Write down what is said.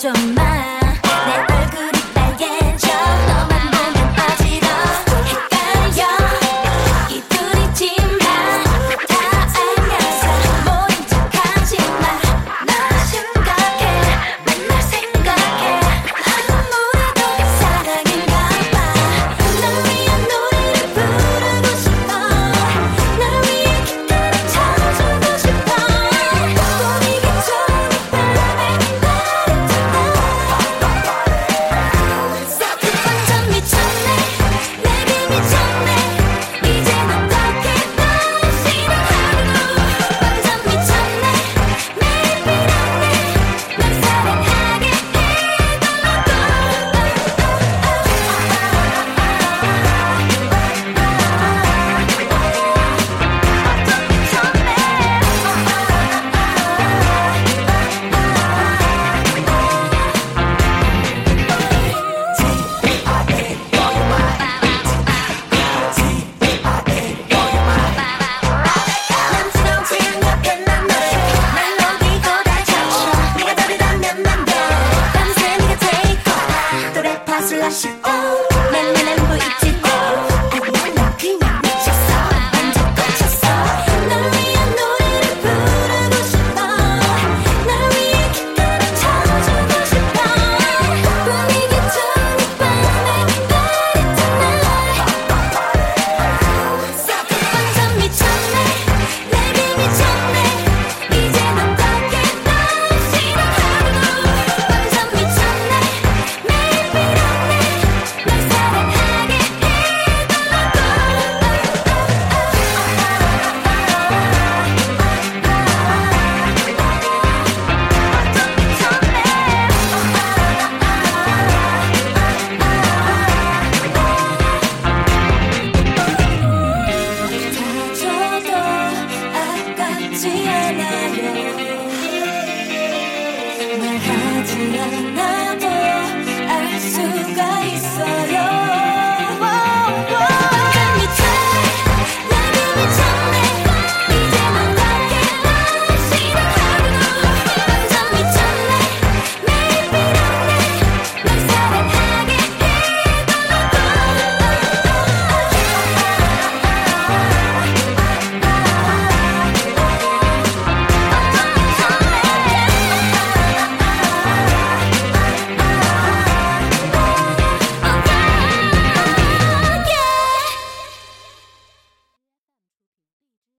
dramatic. that. 않아요 말하지 않아도 알 수가